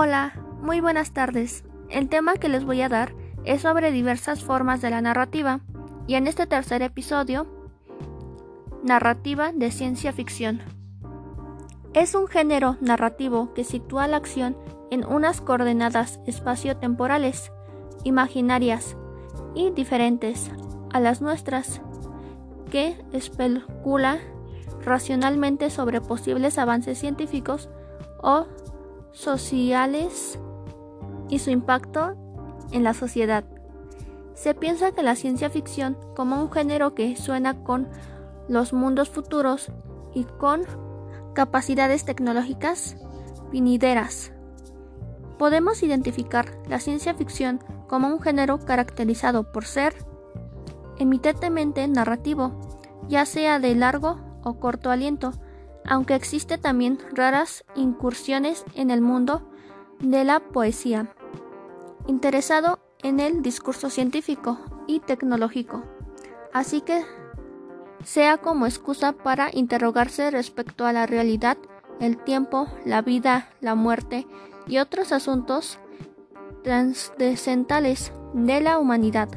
Hola, muy buenas tardes. El tema que les voy a dar es sobre diversas formas de la narrativa y en este tercer episodio, narrativa de ciencia ficción. Es un género narrativo que sitúa la acción en unas coordenadas espaciotemporales, imaginarias y diferentes a las nuestras, que especula racionalmente sobre posibles avances científicos o sociales y su impacto en la sociedad. Se piensa que la ciencia ficción, como un género que suena con los mundos futuros y con capacidades tecnológicas venideras, podemos identificar la ciencia ficción como un género caracterizado por ser eminentemente narrativo, ya sea de largo o corto aliento, aunque existe también raras incursiones en el mundo de la poesía, interesado en el discurso científico y tecnológico, así que sea como excusa para interrogarse respecto a la realidad, el tiempo, la vida, la muerte y otros asuntos trascendentales de la humanidad.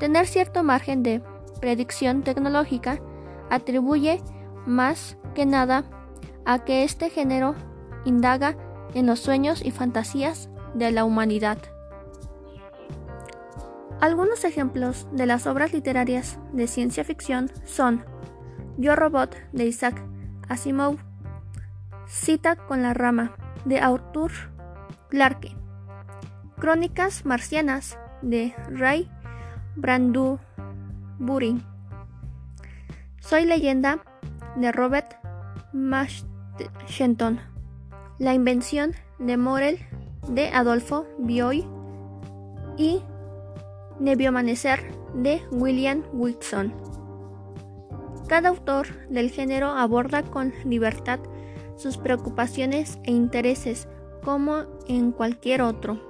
Tener cierto margen de predicción tecnológica atribuye más que nada a que este género indaga en los sueños y fantasías de la humanidad. Algunos ejemplos de las obras literarias de ciencia ficción son Yo Robot de Isaac Asimov, Cita con la rama de Arthur Clarke, Crónicas marcianas de Ray Bradbury, Soy leyenda de Robert Shenton. La invención de Morel de Adolfo Bioy y Nebioamanecer de William Wilson. Cada autor del género aborda con libertad sus preocupaciones e intereses como en cualquier otro.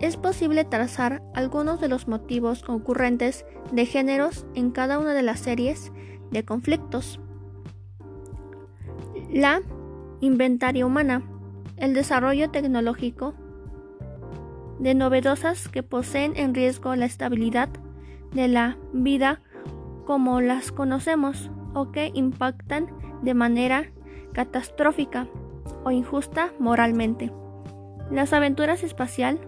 Es posible trazar algunos de los motivos concurrentes de géneros en cada una de las series de conflictos. La inventaria humana, el desarrollo tecnológico de novedosas que poseen en riesgo la estabilidad de la vida como las conocemos o que impactan de manera catastrófica o injusta moralmente. Las aventuras espacial,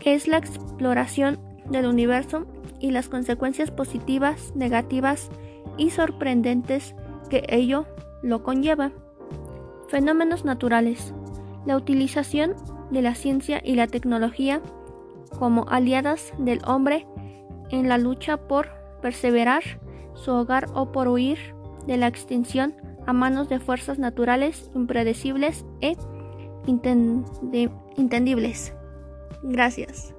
que es la exploración del universo y las consecuencias positivas, negativas y sorprendentes que ello lo conlleva. Fenómenos naturales. La utilización de la ciencia y la tecnología como aliadas del hombre en la lucha por perseverar su hogar o por huir de la extinción a manos de fuerzas naturales impredecibles e entendibles. Gracias.